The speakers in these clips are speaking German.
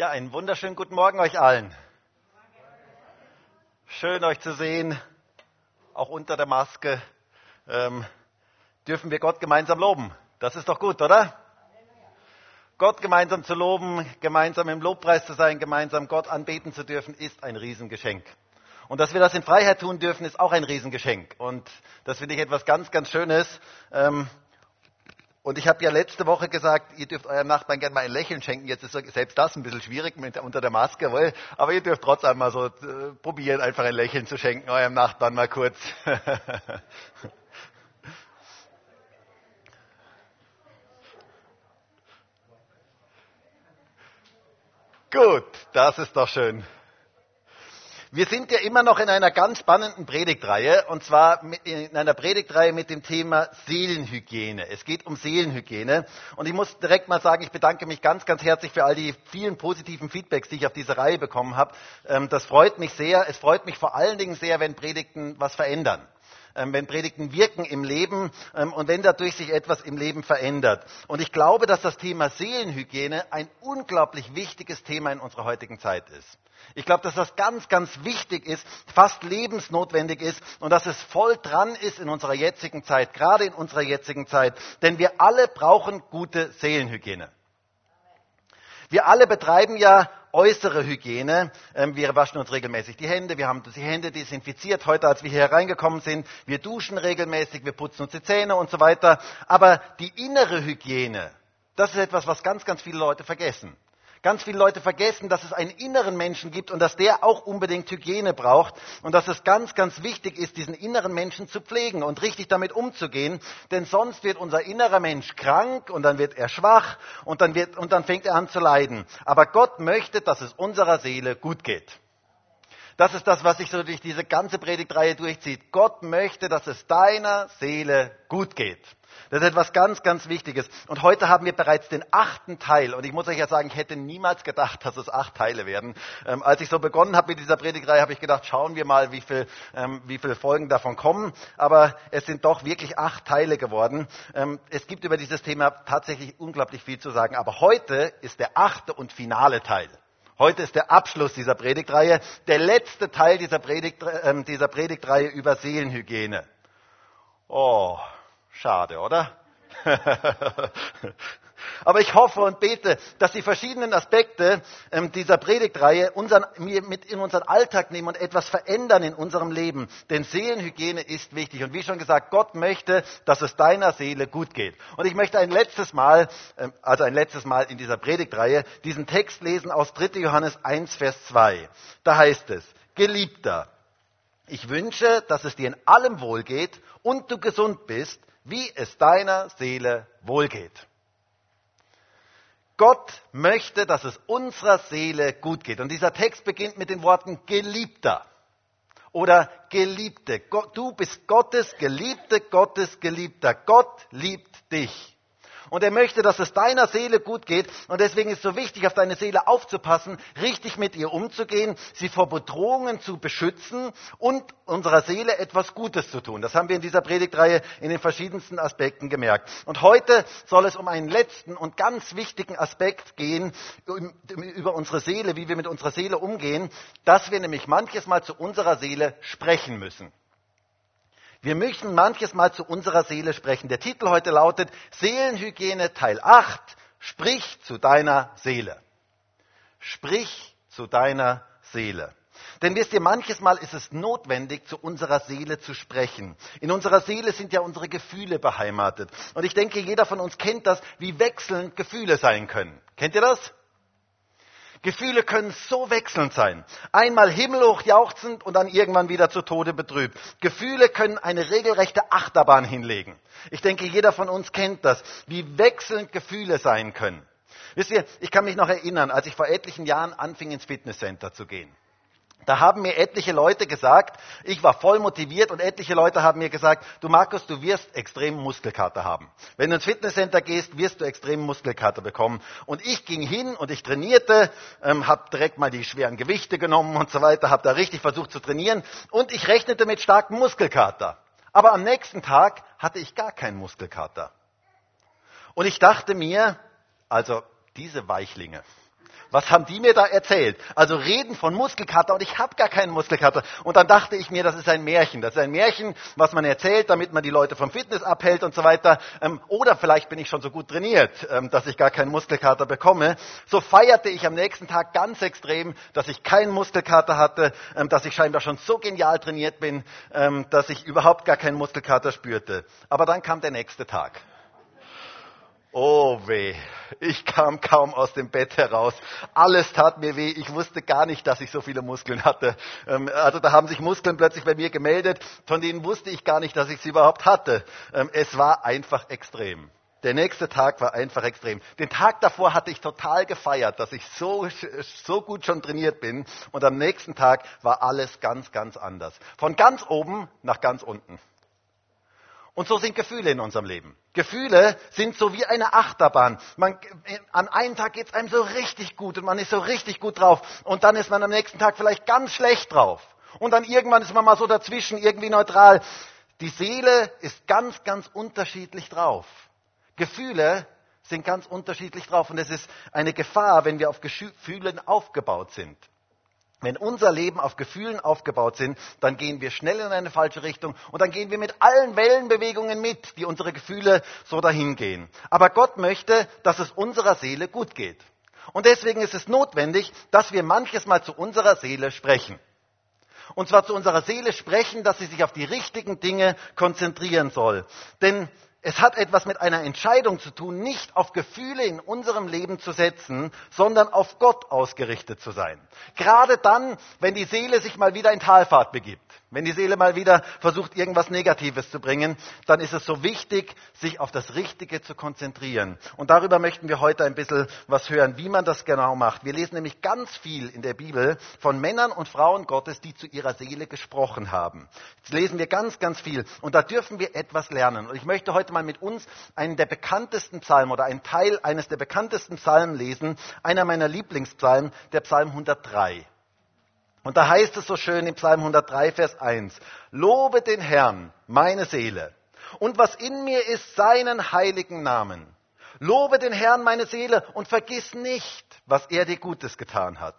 Ja, einen wunderschönen guten Morgen euch allen. Schön euch zu sehen, auch unter der Maske. Ähm, dürfen wir Gott gemeinsam loben. Das ist doch gut, oder? Gott gemeinsam zu loben, gemeinsam im Lobpreis zu sein, gemeinsam Gott anbeten zu dürfen, ist ein Riesengeschenk. Und dass wir das in Freiheit tun dürfen, ist auch ein Riesengeschenk. Und das finde ich etwas ganz, ganz Schönes. Ähm, und ich habe ja letzte Woche gesagt, ihr dürft eurem Nachbarn gerne mal ein Lächeln schenken. Jetzt ist selbst das ein bisschen schwierig mit, unter der Maske, aber ihr dürft trotzdem mal so äh, probieren, einfach ein Lächeln zu schenken, eurem Nachbarn mal kurz. Gut, das ist doch schön. Wir sind ja immer noch in einer ganz spannenden Predigtreihe und zwar in einer Predigtreihe mit dem Thema Seelenhygiene. Es geht um Seelenhygiene und ich muss direkt mal sagen, ich bedanke mich ganz, ganz herzlich für all die vielen positiven Feedbacks, die ich auf diese Reihe bekommen habe. Ähm, das freut mich sehr. Es freut mich vor allen Dingen sehr, wenn Predigten was verändern. Ähm, wenn Predigten wirken im Leben ähm, und wenn dadurch sich etwas im Leben verändert. Und ich glaube, dass das Thema Seelenhygiene ein unglaublich wichtiges Thema in unserer heutigen Zeit ist. Ich glaube, dass das ganz, ganz wichtig ist, fast lebensnotwendig ist und dass es voll dran ist in unserer jetzigen Zeit, gerade in unserer jetzigen Zeit. Denn wir alle brauchen gute Seelenhygiene. Wir alle betreiben ja äußere Hygiene. Ähm, wir waschen uns regelmäßig die Hände, wir haben die Hände desinfiziert heute, als wir hier hereingekommen sind. Wir duschen regelmäßig, wir putzen uns die Zähne und so weiter. Aber die innere Hygiene, das ist etwas, was ganz, ganz viele Leute vergessen. Ganz viele Leute vergessen, dass es einen inneren Menschen gibt und dass der auch unbedingt Hygiene braucht und dass es ganz, ganz wichtig ist, diesen inneren Menschen zu pflegen und richtig damit umzugehen, denn sonst wird unser innerer Mensch krank und dann wird er schwach und dann, wird, und dann fängt er an zu leiden. Aber Gott möchte, dass es unserer Seele gut geht. Das ist das, was sich so durch diese ganze Predigtreihe durchzieht. Gott möchte, dass es deiner Seele gut geht. Das ist etwas ganz, ganz Wichtiges. Und heute haben wir bereits den achten Teil. Und ich muss euch ja sagen, ich hätte niemals gedacht, dass es acht Teile werden. Ähm, als ich so begonnen habe mit dieser Predigtreihe, habe ich gedacht, schauen wir mal, wie viele ähm, wie viel Folgen davon kommen. Aber es sind doch wirklich acht Teile geworden. Ähm, es gibt über dieses Thema tatsächlich unglaublich viel zu sagen. Aber heute ist der achte und finale Teil. Heute ist der Abschluss dieser Predigtreihe, der letzte Teil dieser, Predigt, äh, dieser Predigtreihe über Seelenhygiene. Oh, Schade, oder? Aber ich hoffe und bete, dass die verschiedenen Aspekte ähm, dieser Predigtreihe unseren, mit in unseren Alltag nehmen und etwas verändern in unserem Leben. Denn Seelenhygiene ist wichtig. Und wie schon gesagt, Gott möchte, dass es deiner Seele gut geht. Und ich möchte ein letztes Mal, ähm, also ein letztes Mal in dieser Predigtreihe, diesen Text lesen aus 3. Johannes 1, Vers 2. Da heißt es, Geliebter, ich wünsche, dass es dir in allem wohlgeht und du gesund bist, wie es deiner Seele wohlgeht. Gott möchte, dass es unserer Seele gut geht. Und dieser Text beginnt mit den Worten Geliebter oder Geliebte. Du bist Gottes Geliebte, Gottes Geliebter. Gott liebt dich. Und er möchte, dass es deiner Seele gut geht. Und deswegen ist es so wichtig, auf deine Seele aufzupassen, richtig mit ihr umzugehen, sie vor Bedrohungen zu beschützen und unserer Seele etwas Gutes zu tun. Das haben wir in dieser Predigtreihe in den verschiedensten Aspekten gemerkt. Und heute soll es um einen letzten und ganz wichtigen Aspekt gehen über unsere Seele, wie wir mit unserer Seele umgehen, dass wir nämlich manches Mal zu unserer Seele sprechen müssen. Wir müssen manches Mal zu unserer Seele sprechen. Der Titel heute lautet Seelenhygiene Teil 8. Sprich zu deiner Seele. Sprich zu deiner Seele. Denn wisst ihr, manches Mal ist es notwendig, zu unserer Seele zu sprechen. In unserer Seele sind ja unsere Gefühle beheimatet. Und ich denke, jeder von uns kennt das, wie wechselnd Gefühle sein können. Kennt ihr das? Gefühle können so wechselnd sein. Einmal himmelhoch jauchzend und dann irgendwann wieder zu Tode betrübt. Gefühle können eine regelrechte Achterbahn hinlegen. Ich denke, jeder von uns kennt das, wie wechselnd Gefühle sein können. Wisst ihr, ich kann mich noch erinnern, als ich vor etlichen Jahren anfing, ins Fitnesscenter zu gehen. Da haben mir etliche Leute gesagt, ich war voll motiviert und etliche Leute haben mir gesagt, du Markus, du wirst extrem Muskelkater haben. Wenn du ins Fitnesscenter gehst, wirst du extrem Muskelkater bekommen. Und ich ging hin und ich trainierte, ähm, habe direkt mal die schweren Gewichte genommen und so weiter, habe da richtig versucht zu trainieren und ich rechnete mit starkem Muskelkater. Aber am nächsten Tag hatte ich gar keinen Muskelkater. Und ich dachte mir, also diese Weichlinge, was haben die mir da erzählt? Also reden von Muskelkater und ich habe gar keinen Muskelkater. Und dann dachte ich mir, das ist ein Märchen. Das ist ein Märchen, was man erzählt, damit man die Leute vom Fitness abhält und so weiter. Ähm, oder vielleicht bin ich schon so gut trainiert, ähm, dass ich gar keinen Muskelkater bekomme. So feierte ich am nächsten Tag ganz extrem, dass ich keinen Muskelkater hatte, ähm, dass ich scheinbar schon so genial trainiert bin, dass ich überhaupt gar keinen Muskelkater spürte. Aber dann kam der nächste Tag. Oh weh, ich kam kaum aus dem Bett heraus. Alles tat mir weh. Ich wusste gar nicht, dass ich so viele Muskeln hatte. Ähm, also da haben sich Muskeln plötzlich bei mir gemeldet, von denen wusste ich gar nicht, dass ich sie überhaupt hatte. Ähm, es war einfach extrem. Der nächste Tag war einfach extrem. Den Tag davor hatte ich total gefeiert, dass ich so, so gut schon trainiert bin. Und am nächsten Tag war alles ganz, ganz anders. Von ganz oben nach ganz unten. Und so sind Gefühle in unserem Leben. Gefühle sind so wie eine Achterbahn. Man, an einem Tag geht es einem so richtig gut und man ist so richtig gut drauf. Und dann ist man am nächsten Tag vielleicht ganz schlecht drauf. Und dann irgendwann ist man mal so dazwischen, irgendwie neutral. Die Seele ist ganz, ganz unterschiedlich drauf. Gefühle sind ganz unterschiedlich drauf. Und es ist eine Gefahr, wenn wir auf Gefühlen aufgebaut sind. Wenn unser Leben auf Gefühlen aufgebaut sind, dann gehen wir schnell in eine falsche Richtung und dann gehen wir mit allen Wellenbewegungen mit, die unsere Gefühle so dahin gehen. Aber Gott möchte, dass es unserer Seele gut geht. Und deswegen ist es notwendig, dass wir manches Mal zu unserer Seele sprechen. Und zwar zu unserer Seele sprechen, dass sie sich auf die richtigen Dinge konzentrieren soll. Denn es hat etwas mit einer Entscheidung zu tun, nicht auf Gefühle in unserem Leben zu setzen, sondern auf Gott ausgerichtet zu sein. Gerade dann, wenn die Seele sich mal wieder in Talfahrt begibt. Wenn die Seele mal wieder versucht, irgendwas Negatives zu bringen, dann ist es so wichtig, sich auf das Richtige zu konzentrieren. Und darüber möchten wir heute ein bisschen was hören, wie man das genau macht. Wir lesen nämlich ganz viel in der Bibel von Männern und Frauen Gottes, die zu ihrer Seele gesprochen haben. Jetzt lesen wir ganz, ganz viel. Und da dürfen wir etwas lernen. Und ich möchte heute mal mit uns einen der bekanntesten Psalmen oder einen Teil eines der bekanntesten Psalmen lesen. Einer meiner Lieblingspsalmen, der Psalm 103. Und da heißt es so schön im Psalm 103, Vers 1, Lobe den Herrn, meine Seele, und was in mir ist, seinen heiligen Namen. Lobe den Herrn, meine Seele, und vergiss nicht, was er dir Gutes getan hat,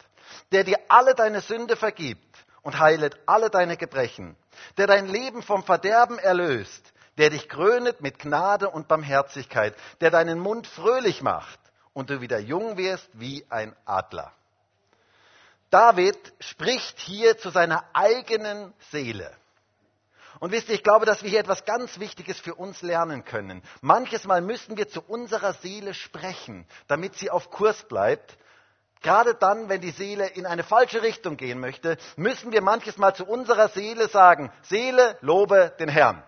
der dir alle deine Sünde vergibt und heilet alle deine Gebrechen, der dein Leben vom Verderben erlöst, der dich krönet mit Gnade und Barmherzigkeit, der deinen Mund fröhlich macht und du wieder jung wirst wie ein Adler. David spricht hier zu seiner eigenen Seele. Und wisst ihr, ich glaube, dass wir hier etwas ganz Wichtiges für uns lernen können. Manches Mal müssen wir zu unserer Seele sprechen, damit sie auf Kurs bleibt. Gerade dann, wenn die Seele in eine falsche Richtung gehen möchte, müssen wir manches Mal zu unserer Seele sagen, Seele, lobe den Herrn.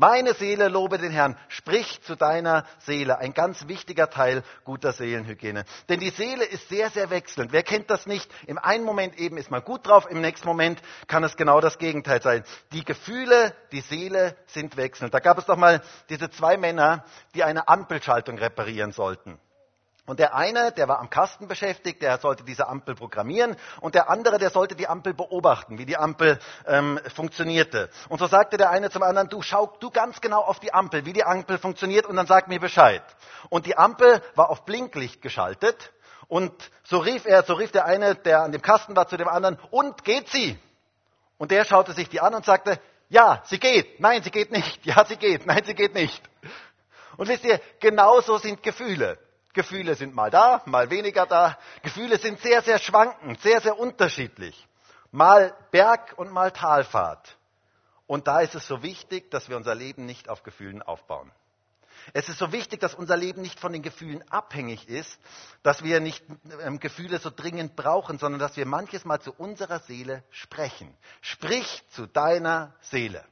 Meine Seele lobe den Herrn. Sprich zu deiner Seele. Ein ganz wichtiger Teil guter Seelenhygiene. Denn die Seele ist sehr, sehr wechselnd. Wer kennt das nicht? Im einen Moment eben ist man gut drauf, im nächsten Moment kann es genau das Gegenteil sein. Die Gefühle, die Seele sind wechselnd. Da gab es doch mal diese zwei Männer, die eine Ampelschaltung reparieren sollten. Und der eine, der war am Kasten beschäftigt, der sollte diese Ampel programmieren. Und der andere, der sollte die Ampel beobachten, wie die Ampel ähm, funktionierte. Und so sagte der eine zum anderen, du schau du ganz genau auf die Ampel, wie die Ampel funktioniert und dann sag mir Bescheid. Und die Ampel war auf Blinklicht geschaltet. Und so rief er, so rief der eine, der an dem Kasten war, zu dem anderen, und geht sie? Und der schaute sich die an und sagte, ja, sie geht. Nein, sie geht nicht. Ja, sie geht. Nein, sie geht nicht. Und wisst ihr, genauso sind Gefühle. Gefühle sind mal da, mal weniger da. Gefühle sind sehr, sehr schwankend, sehr, sehr unterschiedlich. Mal Berg und mal Talfahrt. Und da ist es so wichtig, dass wir unser Leben nicht auf Gefühlen aufbauen. Es ist so wichtig, dass unser Leben nicht von den Gefühlen abhängig ist, dass wir nicht ähm, Gefühle so dringend brauchen, sondern dass wir manches Mal zu unserer Seele sprechen. Sprich zu deiner Seele.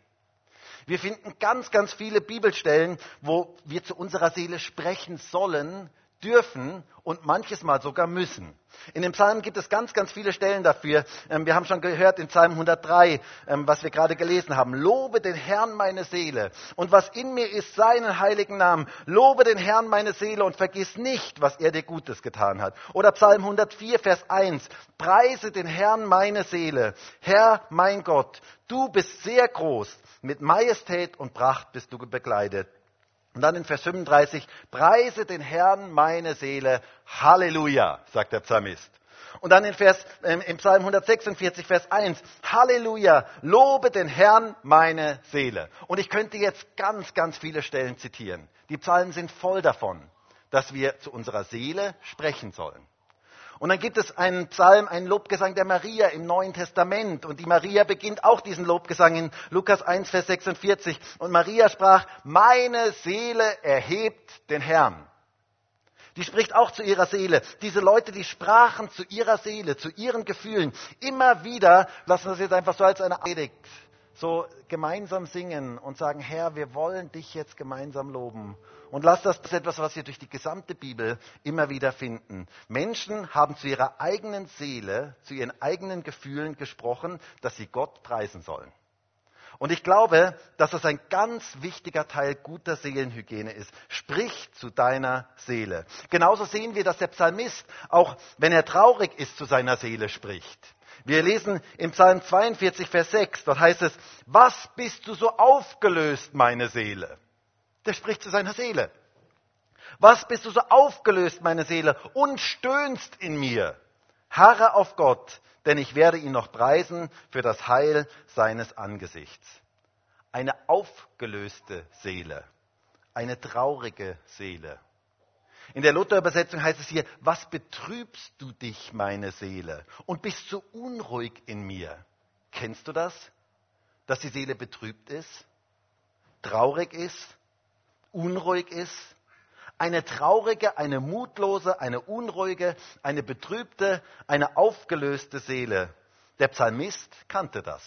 Wir finden ganz, ganz viele Bibelstellen, wo wir zu unserer Seele sprechen sollen, dürfen und manches Mal sogar müssen. In dem Psalm gibt es ganz, ganz viele Stellen dafür. Ähm, wir haben schon gehört in Psalm 103, ähm, was wir gerade gelesen haben. Lobe den Herrn meine Seele und was in mir ist, seinen heiligen Namen. Lobe den Herrn meine Seele und vergiss nicht, was er dir Gutes getan hat. Oder Psalm 104, Vers 1. Preise den Herrn meine Seele. Herr mein Gott, du bist sehr groß. Mit Majestät und Pracht bist du bekleidet. Und dann in Vers 35, preise den Herrn meine Seele, Halleluja, sagt der Psalmist. Und dann in Vers, äh, im Psalm 146, Vers 1, Halleluja, lobe den Herrn meine Seele. Und ich könnte jetzt ganz, ganz viele Stellen zitieren. Die Psalmen sind voll davon, dass wir zu unserer Seele sprechen sollen. Und dann gibt es einen Psalm, einen Lobgesang der Maria im Neuen Testament. Und die Maria beginnt auch diesen Lobgesang in Lukas 1, Vers 46. Und Maria sprach, meine Seele erhebt den Herrn. Die spricht auch zu ihrer Seele. Diese Leute, die sprachen zu ihrer Seele, zu ihren Gefühlen. Immer wieder, lassen wir das jetzt einfach so als eine Predigt, so gemeinsam singen und sagen, Herr, wir wollen dich jetzt gemeinsam loben. Und lass das, das ist etwas, was wir durch die gesamte Bibel immer wieder finden. Menschen haben zu ihrer eigenen Seele, zu ihren eigenen Gefühlen gesprochen, dass sie Gott preisen sollen. Und ich glaube, dass das ein ganz wichtiger Teil guter Seelenhygiene ist. Sprich zu deiner Seele. Genauso sehen wir, dass der Psalmist, auch wenn er traurig ist, zu seiner Seele spricht. Wir lesen im Psalm 42, Vers 6, dort heißt es, was bist du so aufgelöst, meine Seele? Der spricht zu seiner Seele. Was bist du so aufgelöst, meine Seele, und stöhnst in mir? Harre auf Gott, denn ich werde ihn noch preisen für das Heil seines Angesichts. Eine aufgelöste Seele, eine traurige Seele. In der Luther-Übersetzung heißt es hier, was betrübst du dich, meine Seele, und bist so unruhig in mir? Kennst du das? Dass die Seele betrübt ist, traurig ist, unruhig ist? Eine traurige, eine mutlose, eine unruhige, eine betrübte, eine aufgelöste Seele. Der Psalmist kannte das.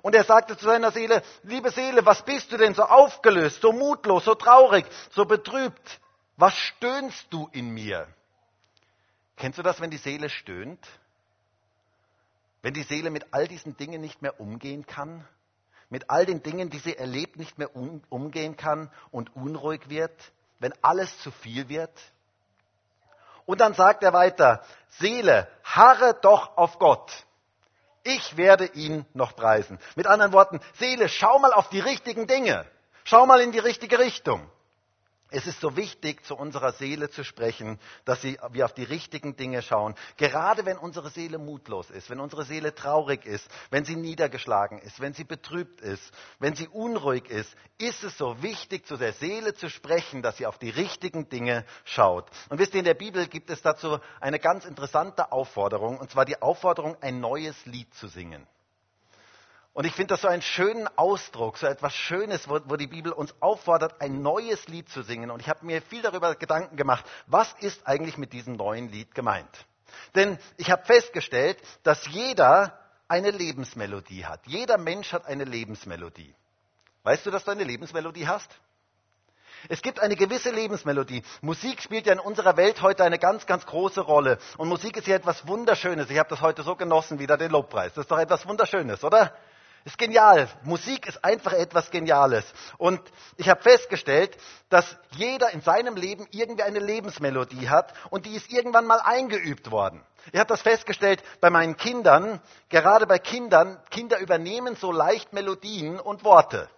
Und er sagte zu seiner Seele, liebe Seele, was bist du denn so aufgelöst, so mutlos, so traurig, so betrübt? Was stöhnst du in mir? Kennst du das, wenn die Seele stöhnt? Wenn die Seele mit all diesen Dingen nicht mehr umgehen kann? Mit all den Dingen, die sie erlebt, nicht mehr um, umgehen kann und unruhig wird? Wenn alles zu viel wird? Und dann sagt er weiter, Seele, harre doch auf Gott. Ich werde ihn noch preisen. Mit anderen Worten, Seele, schau mal auf die richtigen Dinge. Schau mal in die richtige Richtung. Es ist so wichtig, zu unserer Seele zu sprechen, dass wir auf die richtigen Dinge schauen. Gerade wenn unsere Seele mutlos ist, wenn unsere Seele traurig ist, wenn sie niedergeschlagen ist, wenn sie betrübt ist, wenn sie unruhig ist, ist es so wichtig, zu der Seele zu sprechen, dass sie auf die richtigen Dinge schaut. Und wisst ihr, in der Bibel gibt es dazu eine ganz interessante Aufforderung, und zwar die Aufforderung, ein neues Lied zu singen. Und ich finde das so einen schönen Ausdruck, so etwas Schönes, wo, wo die Bibel uns auffordert, ein neues Lied zu singen. Und ich habe mir viel darüber Gedanken gemacht, was ist eigentlich mit diesem neuen Lied gemeint? Denn ich habe festgestellt, dass jeder eine Lebensmelodie hat. Jeder Mensch hat eine Lebensmelodie. Weißt du, dass du eine Lebensmelodie hast? Es gibt eine gewisse Lebensmelodie. Musik spielt ja in unserer Welt heute eine ganz, ganz große Rolle. Und Musik ist ja etwas Wunderschönes. Ich habe das heute so genossen, wieder den Lobpreis. Das ist doch etwas Wunderschönes, oder? Ist genial. Musik ist einfach etwas Geniales. Und ich habe festgestellt, dass jeder in seinem Leben irgendwie eine Lebensmelodie hat und die ist irgendwann mal eingeübt worden. Ich habe das festgestellt bei meinen Kindern. Gerade bei Kindern, Kinder übernehmen so leicht Melodien und Worte.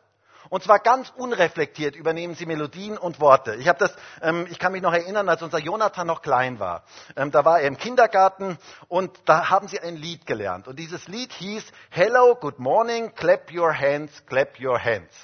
Und zwar ganz unreflektiert übernehmen sie Melodien und Worte. Ich, das, ähm, ich kann mich noch erinnern, als unser Jonathan noch klein war. Ähm, da war er im Kindergarten und da haben sie ein Lied gelernt. Und dieses Lied hieß Hello, good morning, clap your hands, clap your hands.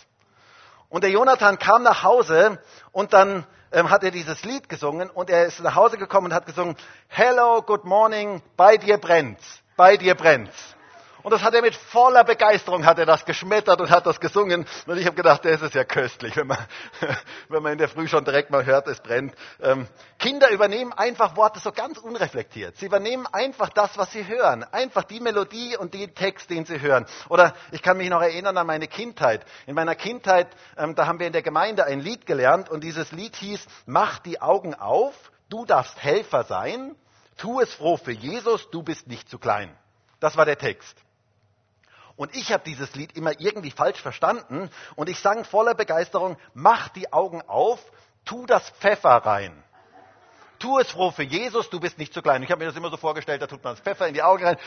Und der Jonathan kam nach Hause und dann ähm, hat er dieses Lied gesungen und er ist nach Hause gekommen und hat gesungen Hello, good morning, bei dir brennt's, bei dir brennt's. Und das hat er mit voller Begeisterung hat er das geschmettert und hat das gesungen. Und ich habe gedacht, das ist ja köstlich, wenn man, wenn man in der Früh schon direkt mal hört, es brennt. Ähm, Kinder übernehmen einfach Worte so ganz unreflektiert. Sie übernehmen einfach das, was sie hören. Einfach die Melodie und den Text, den sie hören. Oder ich kann mich noch erinnern an meine Kindheit. In meiner Kindheit, ähm, da haben wir in der Gemeinde ein Lied gelernt und dieses Lied hieß, mach die Augen auf, du darfst Helfer sein, tu es froh für Jesus, du bist nicht zu klein. Das war der Text. Und ich habe dieses Lied immer irgendwie falsch verstanden und ich sang voller Begeisterung, mach die Augen auf, tu das Pfeffer rein. Tu es froh für Jesus, du bist nicht zu klein. Ich habe mir das immer so vorgestellt, da tut man das Pfeffer in die Augen rein.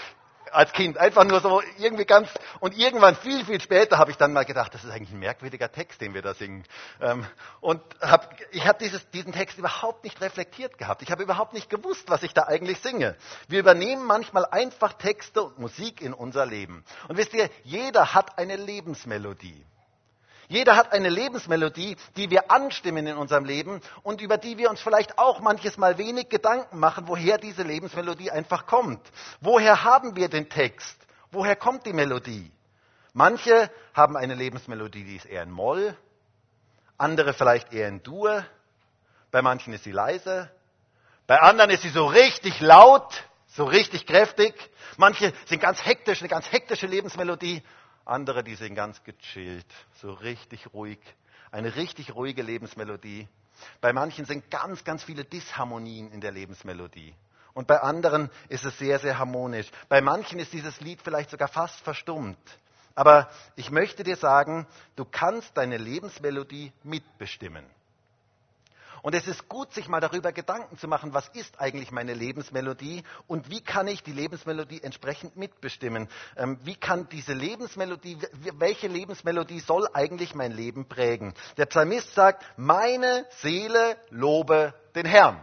Als Kind. Einfach nur so irgendwie ganz, und irgendwann viel, viel später habe ich dann mal gedacht, das ist eigentlich ein merkwürdiger Text, den wir da singen. Ähm, und hab, ich habe diesen Text überhaupt nicht reflektiert gehabt. Ich habe überhaupt nicht gewusst, was ich da eigentlich singe. Wir übernehmen manchmal einfach Texte und Musik in unser Leben. Und wisst ihr, jeder hat eine Lebensmelodie. Jeder hat eine Lebensmelodie, die wir anstimmen in unserem Leben und über die wir uns vielleicht auch manches Mal wenig Gedanken machen, woher diese Lebensmelodie einfach kommt. Woher haben wir den Text? Woher kommt die Melodie? Manche haben eine Lebensmelodie, die ist eher in Moll, andere vielleicht eher in Dur, bei manchen ist sie leise, bei anderen ist sie so richtig laut, so richtig kräftig, manche sind ganz hektisch, eine ganz hektische Lebensmelodie andere, die sind ganz gechillt, so richtig ruhig. Eine richtig ruhige Lebensmelodie. Bei manchen sind ganz, ganz viele Disharmonien in der Lebensmelodie. Und bei anderen ist es sehr, sehr harmonisch. Bei manchen ist dieses Lied vielleicht sogar fast verstummt. Aber ich möchte dir sagen, du kannst deine Lebensmelodie mitbestimmen. Und es ist gut, sich mal darüber Gedanken zu machen, was ist eigentlich meine Lebensmelodie und wie kann ich die Lebensmelodie entsprechend mitbestimmen? Ähm, wie kann diese Lebensmelodie, welche Lebensmelodie soll eigentlich mein Leben prägen? Der Psalmist sagt, meine Seele lobe den Herrn.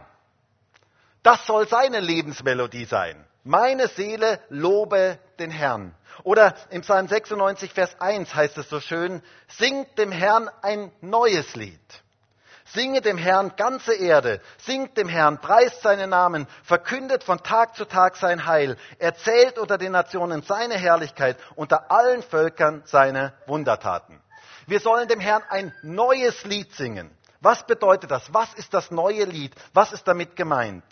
Das soll seine Lebensmelodie sein. Meine Seele lobe den Herrn. Oder im Psalm 96, Vers 1 heißt es so schön, singt dem Herrn ein neues Lied. Singe dem Herrn ganze Erde, singt dem Herrn, preist seinen Namen, verkündet von Tag zu Tag sein Heil, erzählt unter den Nationen seine Herrlichkeit, unter allen Völkern seine Wundertaten. Wir sollen dem Herrn ein neues Lied singen. Was bedeutet das? Was ist das neue Lied? Was ist damit gemeint?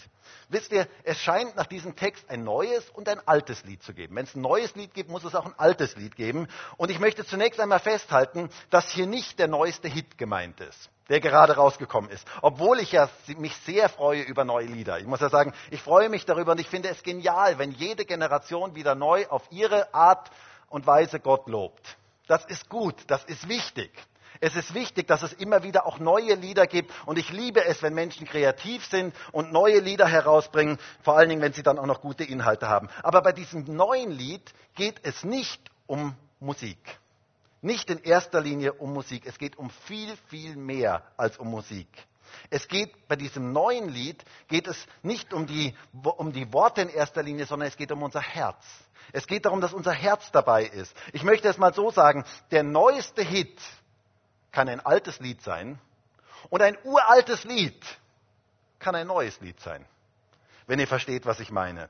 Wisst ihr, es scheint nach diesem Text ein neues und ein altes Lied zu geben. Wenn es ein neues Lied gibt, muss es auch ein altes Lied geben. Und ich möchte zunächst einmal festhalten, dass hier nicht der neueste Hit gemeint ist der gerade rausgekommen ist. Obwohl ich ja mich sehr freue über neue Lieder. Ich muss ja sagen, ich freue mich darüber und ich finde es genial, wenn jede Generation wieder neu auf ihre Art und Weise Gott lobt. Das ist gut, das ist wichtig. Es ist wichtig, dass es immer wieder auch neue Lieder gibt und ich liebe es, wenn Menschen kreativ sind und neue Lieder herausbringen, vor allen Dingen, wenn sie dann auch noch gute Inhalte haben. Aber bei diesem neuen Lied geht es nicht um Musik. Nicht in erster Linie um Musik. Es geht um viel, viel mehr als um Musik. Es geht bei diesem neuen Lied geht es nicht um die, um die Worte in erster Linie, sondern es geht um unser Herz. Es geht darum, dass unser Herz dabei ist. Ich möchte es mal so sagen, der neueste Hit kann ein altes Lied sein und ein uraltes Lied kann ein neues Lied sein. Wenn ihr versteht, was ich meine.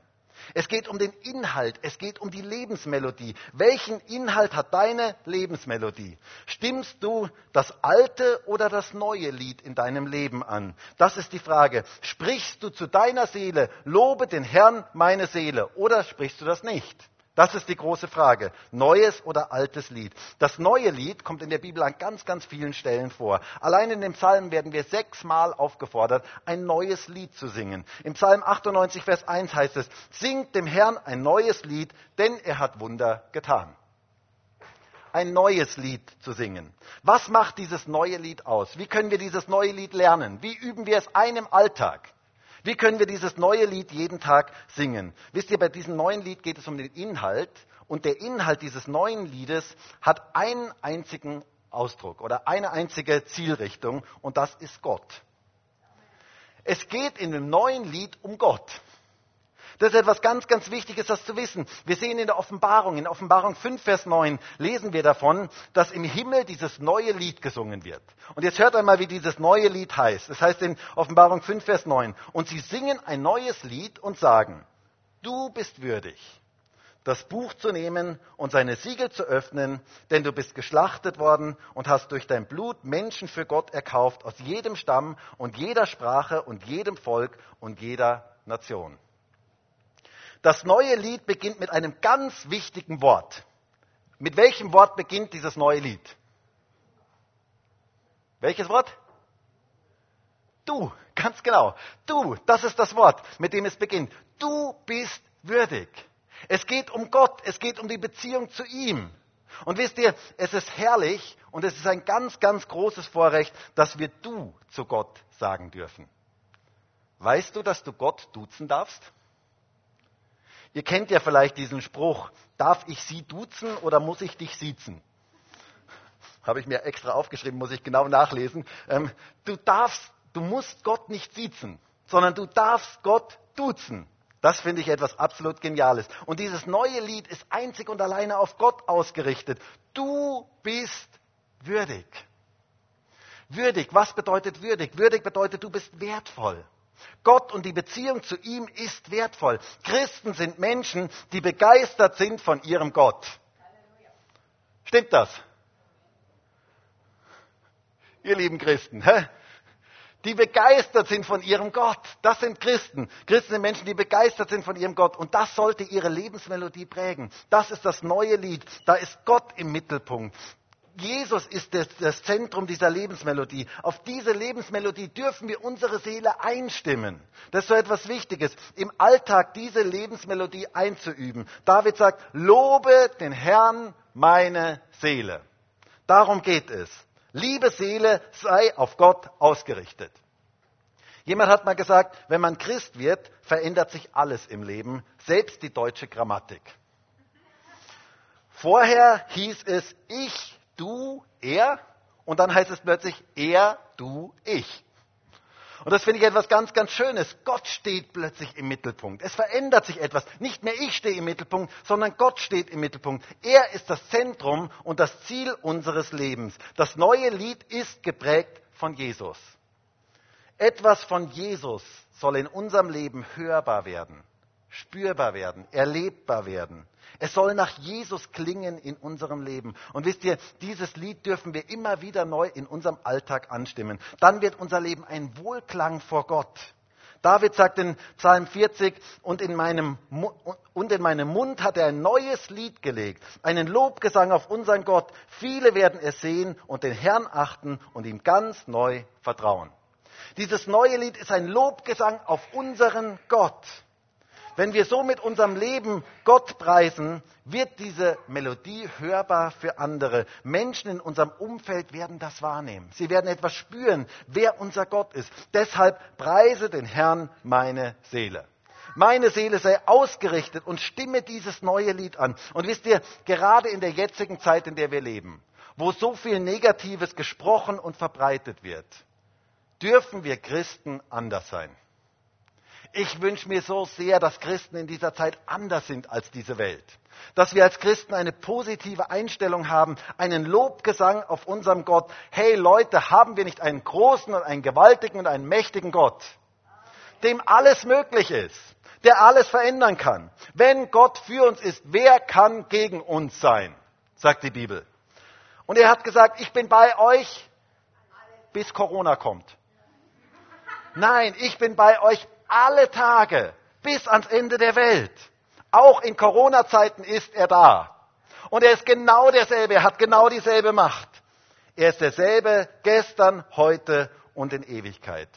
Es geht um den Inhalt, es geht um die Lebensmelodie. Welchen Inhalt hat deine Lebensmelodie? Stimmst du das alte oder das neue Lied in deinem Leben an? Das ist die Frage. Sprichst du zu deiner Seele, lobe den Herrn meine Seele, oder sprichst du das nicht? Das ist die große Frage. Neues oder altes Lied? Das neue Lied kommt in der Bibel an ganz, ganz vielen Stellen vor. Allein in dem Psalm werden wir sechsmal aufgefordert, ein neues Lied zu singen. Im Psalm 98, Vers 1 heißt es, singt dem Herrn ein neues Lied, denn er hat Wunder getan. Ein neues Lied zu singen. Was macht dieses neue Lied aus? Wie können wir dieses neue Lied lernen? Wie üben wir es ein im Alltag? Wie können wir dieses neue Lied jeden Tag singen? Wisst ihr, bei diesem neuen Lied geht es um den Inhalt und der Inhalt dieses neuen Liedes hat einen einzigen Ausdruck oder eine einzige Zielrichtung und das ist Gott. Es geht in dem neuen Lied um Gott. Das ist etwas ganz, ganz Wichtiges, das zu wissen. Wir sehen in der Offenbarung, in Offenbarung 5, Vers 9, lesen wir davon, dass im Himmel dieses neue Lied gesungen wird. Und jetzt hört einmal, wie dieses neue Lied heißt. Es das heißt in Offenbarung 5, Vers 9, und sie singen ein neues Lied und sagen, du bist würdig, das Buch zu nehmen und seine Siegel zu öffnen, denn du bist geschlachtet worden und hast durch dein Blut Menschen für Gott erkauft aus jedem Stamm und jeder Sprache und jedem Volk und jeder Nation. Das neue Lied beginnt mit einem ganz wichtigen Wort. Mit welchem Wort beginnt dieses neue Lied? Welches Wort? Du, ganz genau. Du, das ist das Wort, mit dem es beginnt. Du bist würdig. Es geht um Gott, es geht um die Beziehung zu ihm. Und wisst ihr, es ist herrlich und es ist ein ganz, ganz großes Vorrecht, dass wir du zu Gott sagen dürfen. Weißt du, dass du Gott duzen darfst? Ihr kennt ja vielleicht diesen Spruch, darf ich Sie duzen oder muss ich dich siezen? Habe ich mir extra aufgeschrieben, muss ich genau nachlesen. Ähm, du darfst, du musst Gott nicht siezen, sondern du darfst Gott duzen. Das finde ich etwas absolut Geniales. Und dieses neue Lied ist einzig und alleine auf Gott ausgerichtet. Du bist würdig. Würdig, was bedeutet würdig? Würdig bedeutet, du bist wertvoll. Gott und die Beziehung zu ihm ist wertvoll. Christen sind Menschen, die begeistert sind von ihrem Gott. Stimmt das? Ihr lieben Christen, hä? die begeistert sind von ihrem Gott. Das sind Christen. Christen sind Menschen, die begeistert sind von ihrem Gott. Und das sollte ihre Lebensmelodie prägen. Das ist das neue Lied. Da ist Gott im Mittelpunkt. Jesus ist das, das, Zentrum dieser Lebensmelodie. Auf diese Lebensmelodie dürfen wir unsere Seele einstimmen. Das ist so etwas Wichtiges, im Alltag diese Lebensmelodie einzuüben. David sagt, lobe den Herrn meine Seele. Darum geht es. Liebe Seele, sei auf Gott ausgerichtet. Jemand hat mal gesagt, wenn man Christ wird, verändert sich alles im Leben, selbst die deutsche Grammatik. Vorher hieß es ich, du, er und dann heißt es plötzlich er, du, ich. Und das finde ich etwas ganz, ganz Schönes. Gott steht plötzlich im Mittelpunkt. Es verändert sich etwas. Nicht mehr ich stehe im Mittelpunkt, sondern Gott steht im Mittelpunkt. Er ist das Zentrum und das Ziel unseres Lebens. Das neue Lied ist geprägt von Jesus. Etwas von Jesus soll in unserem Leben hörbar werden, spürbar werden, erlebbar werden. Es soll nach Jesus klingen in unserem Leben. Und wisst ihr, dieses Lied dürfen wir immer wieder neu in unserem Alltag anstimmen. Dann wird unser Leben ein Wohlklang vor Gott. David sagt in Psalm 40, und in, meinem, und in meinem Mund hat er ein neues Lied gelegt, einen Lobgesang auf unseren Gott. Viele werden es sehen und den Herrn achten und ihm ganz neu vertrauen. Dieses neue Lied ist ein Lobgesang auf unseren Gott. Wenn wir so mit unserem Leben Gott preisen, wird diese Melodie hörbar für andere. Menschen in unserem Umfeld werden das wahrnehmen. Sie werden etwas spüren, wer unser Gott ist. Deshalb preise den Herrn meine Seele. Meine Seele sei ausgerichtet und stimme dieses neue Lied an. Und wisst ihr, gerade in der jetzigen Zeit, in der wir leben, wo so viel Negatives gesprochen und verbreitet wird, dürfen wir Christen anders sein. Ich wünsche mir so sehr, dass Christen in dieser Zeit anders sind als diese Welt. Dass wir als Christen eine positive Einstellung haben, einen Lobgesang auf unserem Gott. Hey Leute, haben wir nicht einen großen und einen gewaltigen und einen mächtigen Gott, dem alles möglich ist, der alles verändern kann. Wenn Gott für uns ist, wer kann gegen uns sein? sagt die Bibel. Und er hat gesagt, ich bin bei euch, bis Corona kommt. Nein, ich bin bei euch alle Tage bis ans Ende der Welt. Auch in Corona-Zeiten ist er da. Und er ist genau derselbe, er hat genau dieselbe Macht. Er ist derselbe gestern, heute und in Ewigkeit.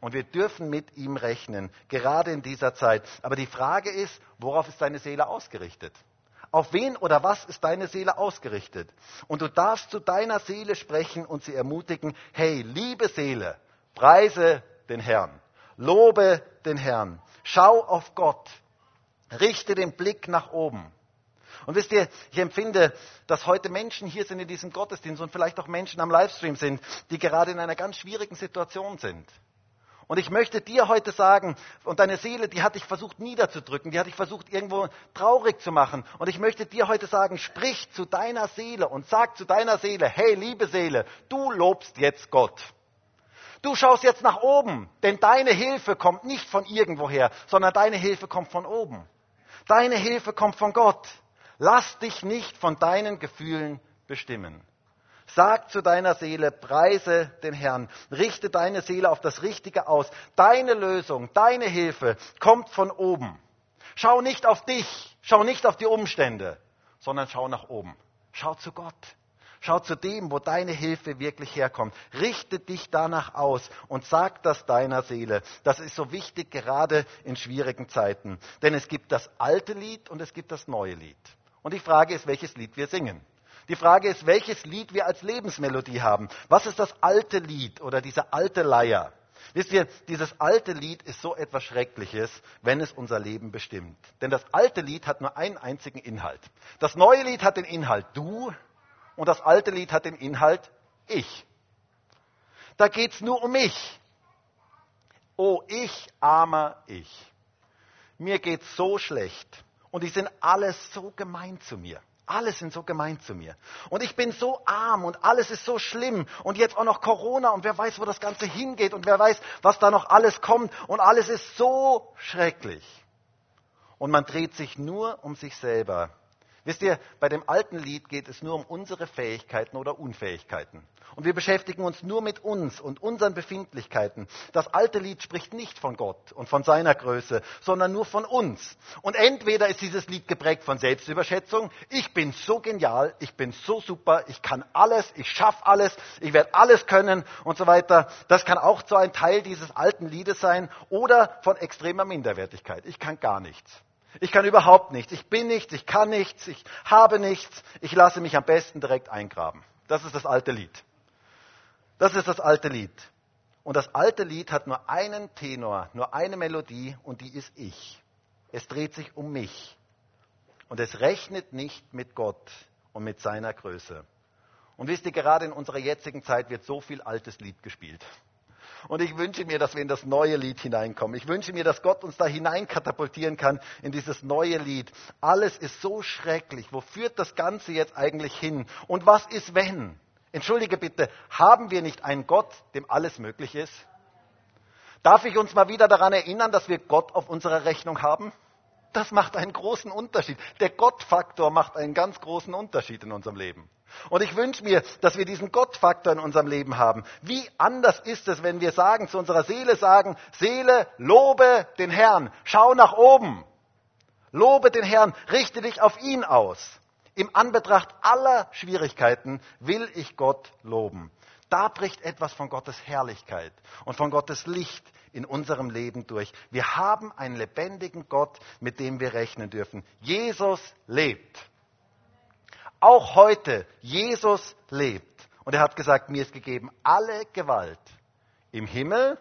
Und wir dürfen mit ihm rechnen, gerade in dieser Zeit. Aber die Frage ist, worauf ist deine Seele ausgerichtet? Auf wen oder was ist deine Seele ausgerichtet? Und du darfst zu deiner Seele sprechen und sie ermutigen, hey, liebe Seele, preise den Herrn. Lobe den Herrn. Schau auf Gott. Richte den Blick nach oben. Und wisst ihr, ich empfinde, dass heute Menschen hier sind in diesem Gottesdienst und vielleicht auch Menschen am Livestream sind, die gerade in einer ganz schwierigen Situation sind. Und ich möchte dir heute sagen, und deine Seele, die hat dich versucht niederzudrücken, die hat dich versucht irgendwo traurig zu machen. Und ich möchte dir heute sagen, sprich zu deiner Seele und sag zu deiner Seele, hey liebe Seele, du lobst jetzt Gott. Du schaust jetzt nach oben, denn deine Hilfe kommt nicht von irgendwoher, sondern deine Hilfe kommt von oben. Deine Hilfe kommt von Gott. Lass dich nicht von deinen Gefühlen bestimmen. Sag zu deiner Seele, preise den Herrn, richte deine Seele auf das Richtige aus. Deine Lösung, deine Hilfe kommt von oben. Schau nicht auf dich, schau nicht auf die Umstände, sondern schau nach oben. Schau zu Gott. Schau zu dem, wo deine Hilfe wirklich herkommt. Richte dich danach aus und sag das deiner Seele. Das ist so wichtig, gerade in schwierigen Zeiten. Denn es gibt das alte Lied und es gibt das neue Lied. Und die Frage ist, welches Lied wir singen. Die Frage ist, welches Lied wir als Lebensmelodie haben. Was ist das alte Lied oder diese alte Leier? Wisst ihr, dieses alte Lied ist so etwas Schreckliches, wenn es unser Leben bestimmt. Denn das alte Lied hat nur einen einzigen Inhalt. Das neue Lied hat den Inhalt du und das alte Lied hat den Inhalt ich. Da geht es nur um mich. Oh, ich, armer ich. Mir geht's so schlecht. Und die sind alle so gemein zu mir. Alle sind so gemein zu mir. Und ich bin so arm und alles ist so schlimm. Und jetzt auch noch Corona und wer weiß, wo das Ganze hingeht und wer weiß, was da noch alles kommt. Und alles ist so schrecklich. Und man dreht sich nur um sich selber. Wisst ihr, bei dem alten Lied geht es nur um unsere Fähigkeiten oder Unfähigkeiten. Und wir beschäftigen uns nur mit uns und unseren Befindlichkeiten. Das alte Lied spricht nicht von Gott und von seiner Größe, sondern nur von uns. Und entweder ist dieses Lied geprägt von Selbstüberschätzung, ich bin so genial, ich bin so super, ich kann alles, ich schaffe alles, ich werde alles können und so weiter. Das kann auch so ein Teil dieses alten Liedes sein oder von extremer Minderwertigkeit. Ich kann gar nichts. Ich kann überhaupt nichts. Ich bin nichts, ich kann nichts, ich habe nichts. Ich lasse mich am besten direkt eingraben. Das ist das alte Lied. Das ist das alte Lied. Und das alte Lied hat nur einen Tenor, nur eine Melodie und die ist ich. Es dreht sich um mich. Und es rechnet nicht mit Gott und mit seiner Größe. Und wisst ihr, gerade in unserer jetzigen Zeit wird so viel altes Lied gespielt. Und ich wünsche mir, dass wir in das neue Lied hineinkommen. Ich wünsche mir, dass Gott uns da hineinkatapultieren kann in dieses neue Lied. Alles ist so schrecklich. Wo führt das Ganze jetzt eigentlich hin? Und was ist wenn? Entschuldige bitte, haben wir nicht einen Gott, dem alles möglich ist? Darf ich uns mal wieder daran erinnern, dass wir Gott auf unserer Rechnung haben? Das macht einen großen Unterschied. Der Gottfaktor macht einen ganz großen Unterschied in unserem Leben. Und ich wünsche mir, dass wir diesen Gottfaktor in unserem Leben haben. Wie anders ist es, wenn wir sagen, zu unserer Seele sagen, Seele, lobe den Herrn, schau nach oben. Lobe den Herrn, richte dich auf ihn aus. Im Anbetracht aller Schwierigkeiten will ich Gott loben. Da bricht etwas von Gottes Herrlichkeit und von Gottes Licht in unserem Leben durch. Wir haben einen lebendigen Gott, mit dem wir rechnen dürfen. Jesus lebt. Auch heute, Jesus lebt. Und er hat gesagt, mir ist gegeben alle Gewalt im Himmel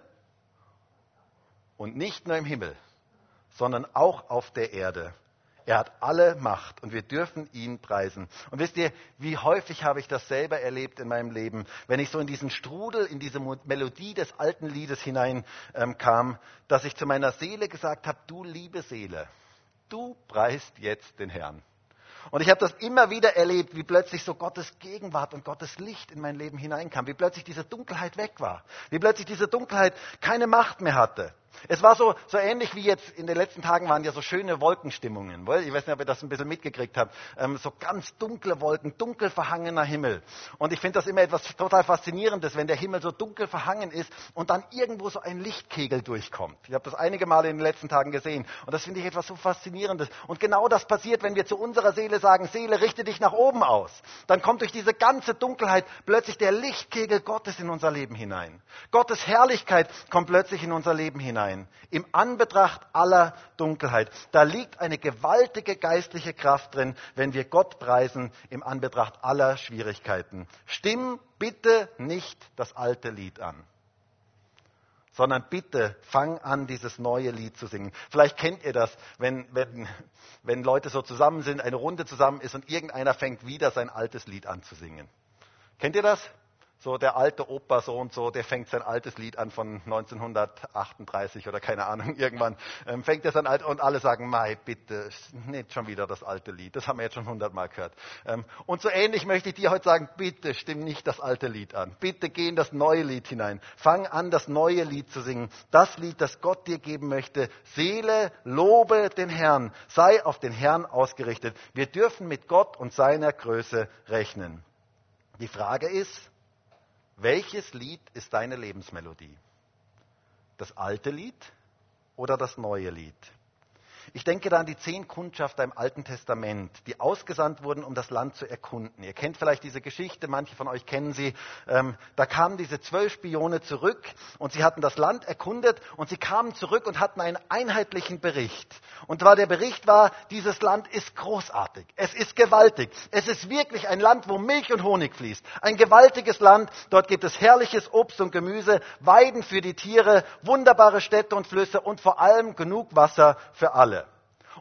und nicht nur im Himmel, sondern auch auf der Erde. Er hat alle Macht und wir dürfen ihn preisen. Und wisst ihr, wie häufig habe ich das selber erlebt in meinem Leben, wenn ich so in diesen Strudel, in diese Melodie des alten Liedes hineinkam, ähm, dass ich zu meiner Seele gesagt habe, du liebe Seele, du preist jetzt den Herrn. Und ich habe das immer wieder erlebt, wie plötzlich so Gottes Gegenwart und Gottes Licht in mein Leben hineinkam, wie plötzlich diese Dunkelheit weg war, wie plötzlich diese Dunkelheit keine Macht mehr hatte. Es war so, so ähnlich wie jetzt in den letzten Tagen waren ja so schöne Wolkenstimmungen. Ich weiß nicht, ob ihr das ein bisschen mitgekriegt habt. Ähm, so ganz dunkle Wolken, dunkel verhangener Himmel. Und ich finde das immer etwas total Faszinierendes, wenn der Himmel so dunkel verhangen ist und dann irgendwo so ein Lichtkegel durchkommt. Ich habe das einige Male in den letzten Tagen gesehen. Und das finde ich etwas so Faszinierendes. Und genau das passiert, wenn wir zu unserer Seele sagen, Seele, richte dich nach oben aus. Dann kommt durch diese ganze Dunkelheit plötzlich der Lichtkegel Gottes in unser Leben hinein. Gottes Herrlichkeit kommt plötzlich in unser Leben hinein hinein, im Anbetracht aller Dunkelheit. Da liegt eine gewaltige geistliche Kraft drin, wenn wir Gott preisen im Anbetracht aller Schwierigkeiten. Stimm bitte nicht das alte Lied an sondern bitte fang an, dieses neue Lied zu singen. Vielleicht kennt ihr das, wenn, wenn, wenn Leute so zusammen sind, eine Runde zusammen ist und irgendeiner fängt wieder sein altes Lied an zu singen. Kennt ihr das? So der alte Opa so und so, der fängt sein altes Lied an von 1938 oder keine Ahnung, irgendwann ähm, fängt er sein altes und alle sagen, Mai, bitte, nicht schon wieder das alte Lied, das haben wir jetzt schon hundertmal gehört. Ähm, und so ähnlich möchte ich dir heute sagen, bitte stimm nicht das alte Lied an, bitte geh in das neue Lied hinein, fang an, das neue Lied zu singen, das Lied, das Gott dir geben möchte. Seele, lobe den Herrn, sei auf den Herrn ausgerichtet. Wir dürfen mit Gott und seiner Größe rechnen. Die Frage ist, welches Lied ist deine Lebensmelodie? Das alte Lied oder das neue Lied? Ich denke da an die zehn Kundschafter im Alten Testament, die ausgesandt wurden, um das Land zu erkunden. Ihr kennt vielleicht diese Geschichte, manche von euch kennen sie. Ähm, da kamen diese zwölf Spione zurück und sie hatten das Land erkundet und sie kamen zurück und hatten einen einheitlichen Bericht. Und zwar der Bericht war, dieses Land ist großartig, es ist gewaltig, es ist wirklich ein Land, wo Milch und Honig fließt. Ein gewaltiges Land, dort gibt es herrliches Obst und Gemüse, Weiden für die Tiere, wunderbare Städte und Flüsse und vor allem genug Wasser für alle.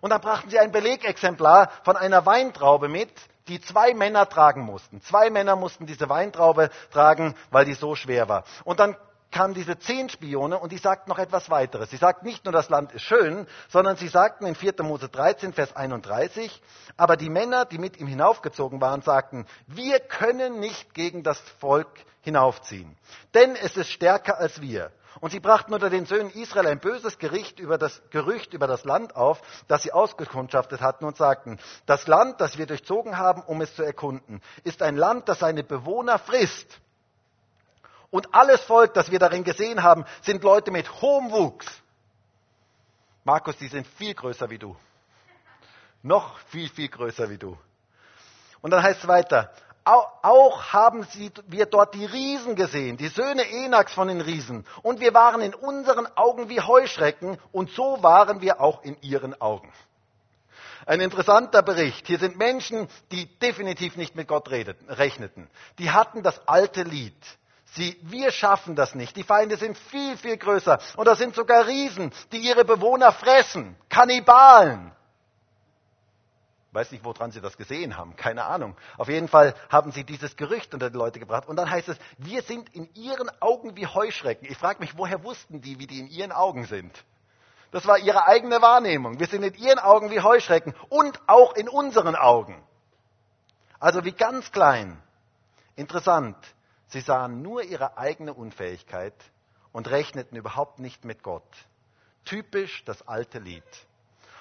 Und dann brachten sie ein Belegexemplar von einer Weintraube mit, die zwei Männer tragen mussten. Zwei Männer mussten diese Weintraube tragen, weil die so schwer war. Und dann kamen diese zehn Spione und die sagten noch etwas weiteres. Sie sagten nicht nur, das Land ist schön, sondern sie sagten in 4. Mose 13, Vers 31, aber die Männer, die mit ihm hinaufgezogen waren, sagten, wir können nicht gegen das Volk hinaufziehen, denn es ist stärker als wir. Und sie brachten unter den Söhnen Israel ein böses Gericht über das, Gerücht über das Land auf, das sie ausgekundschaftet hatten und sagten, das Land, das wir durchzogen haben, um es zu erkunden, ist ein Land, das seine Bewohner frisst. Und alles Volk, das wir darin gesehen haben, sind Leute mit hohem Wuchs. Markus, die sind viel größer wie du. Noch viel, viel größer wie du. Und dann heißt es weiter, auch haben sie, wir dort die Riesen gesehen, die Söhne Enaks von den Riesen. Und wir waren in unseren Augen wie Heuschrecken und so waren wir auch in ihren Augen. Ein interessanter Bericht. Hier sind Menschen, die definitiv nicht mit Gott redeten, rechneten. Die hatten das alte Lied. Sie, wir schaffen das nicht. Die Feinde sind viel, viel größer. Und da sind sogar Riesen, die ihre Bewohner fressen. Kannibalen weiß nicht, woran sie das gesehen haben, keine Ahnung. Auf jeden Fall haben sie dieses Gerücht unter die Leute gebracht. Und dann heißt es, wir sind in ihren Augen wie Heuschrecken. Ich frage mich, woher wussten die, wie die in ihren Augen sind? Das war ihre eigene Wahrnehmung. Wir sind in ihren Augen wie Heuschrecken und auch in unseren Augen. Also wie ganz klein. Interessant. Sie sahen nur ihre eigene Unfähigkeit und rechneten überhaupt nicht mit Gott. Typisch das alte Lied.